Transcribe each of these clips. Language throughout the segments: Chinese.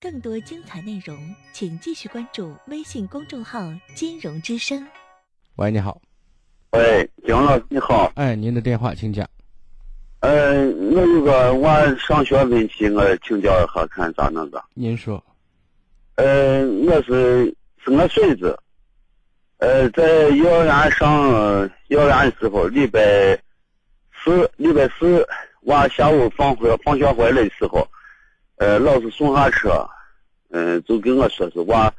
更多精彩内容，请继续关注微信公众号“金融之声”。喂，你好。喂，姜老师你好。哎，您的电话，请讲。呃，我有个娃上学问题，我请教一下，看咋弄个。您说。呃，我是是我孙子。呃，在幼儿园上幼儿园的时候，礼拜四礼拜四娃下午放回放学回来的时候，呃，老师送下车，嗯，就跟我说是娃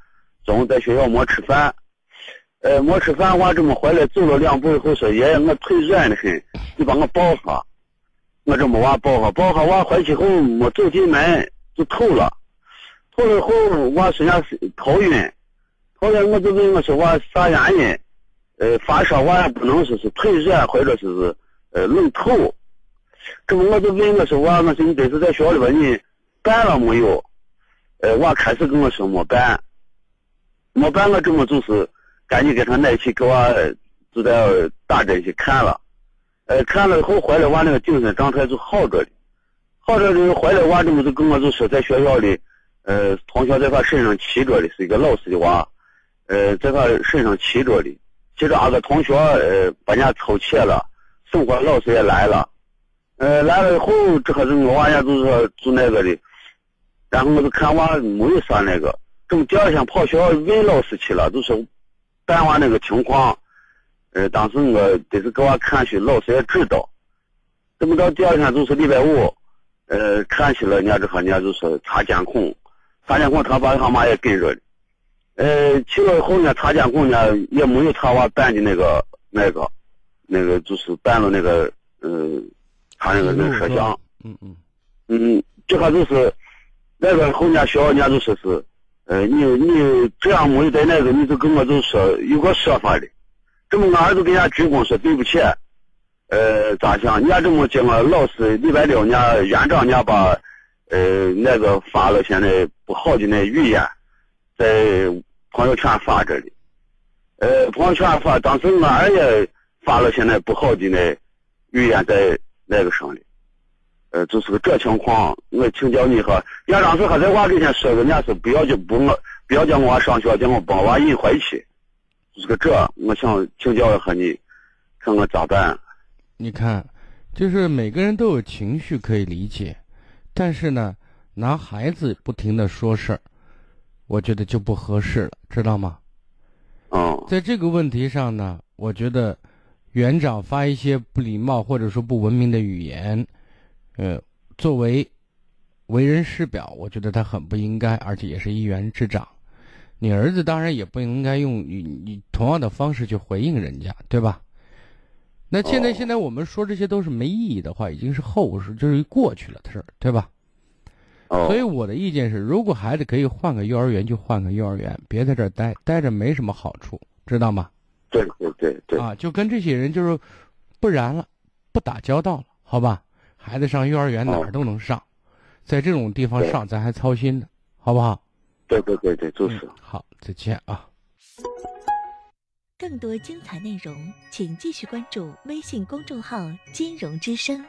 中午在学校没吃饭，呃，没吃饭，娃这么回来走了两步以后说爷爷我腿软的很，你帮我抱下，我这么娃抱下抱下娃回去后没走进门就吐了，吐了后娃身上是头晕。后来我就问我说娃啥原因？呃，发烧娃也不能说是腿软或者是是呃冷吐。这么我就问我说娃，我说你这是在学校里边你办了没有？呃，娃开始跟我说没办，没办我这么就是赶紧给他奶去给娃就在打针去看了。呃，看了以后回来娃那个精神状态就好着哩，好着哩回来娃这么就跟我就说在学校里，呃，同学在他身上骑着的是一个老师的娃。呃，在他身上骑着的，骑着二个同学，呃，把人家偷窃了，生活老师也来了，呃，来了以后，这可是我娃家就是说住那个的，然后我就看娃没有啥那个，这么第二天跑学校问老师去了，就说办完那个情况，呃，当时我得是给娃看去，老师也知道，这么到第二天就是礼拜五，呃，看去了，人家这和人家就是查监控，查监控，他爸他妈也跟着。的。呃，去了以后呢，查监控呢也没有他娃办的那个那个，那个就是办了那个，嗯，他那个那个摄像，嗯嗯，嗯，这还就是那个后面学校人家就说是，呃，你你这样没有在那个，你就跟我就说有个说法的，这么我儿子给人家鞠躬说对不起，呃，咋想？人家这么讲我老师礼拜六人家园长人家把，呃，那个发了现在不好的那语言，在。朋友圈发着的，呃，朋友圈发，当时我儿也发了，现在不好的那语言在那个上的，呃，就是个这情况，我请教你哈，家长是还在娃跟前说，人家是不要就不我不要叫我娃上学，叫我帮娃引回去，就是个这，我想请教一下你，看我咋办？你看，就是每个人都有情绪可以理解，但是呢，拿孩子不停的说事儿。我觉得就不合适了，知道吗？嗯，在这个问题上呢，我觉得园长发一些不礼貌或者说不文明的语言，呃，作为为人师表，我觉得他很不应该，而且也是一员之长。你儿子当然也不应该用你你同样的方式去回应人家，对吧？那现在现在我们说这些都是没意义的话，已经是后事，就是过去了的事儿，对吧？所以我的意见是，如果孩子可以换个幼儿园，就换个幼儿园，别在这儿待，待着没什么好处，知道吗？对对对对。啊，就跟这些人就是，不然了，不打交道了，好吧？孩子上幼儿园哪儿都能上，在这种地方上，咱还操心呢，好不好？对对对对，就是。好，再见啊。更多精彩内容，请继续关注微信公众号“金融之声”。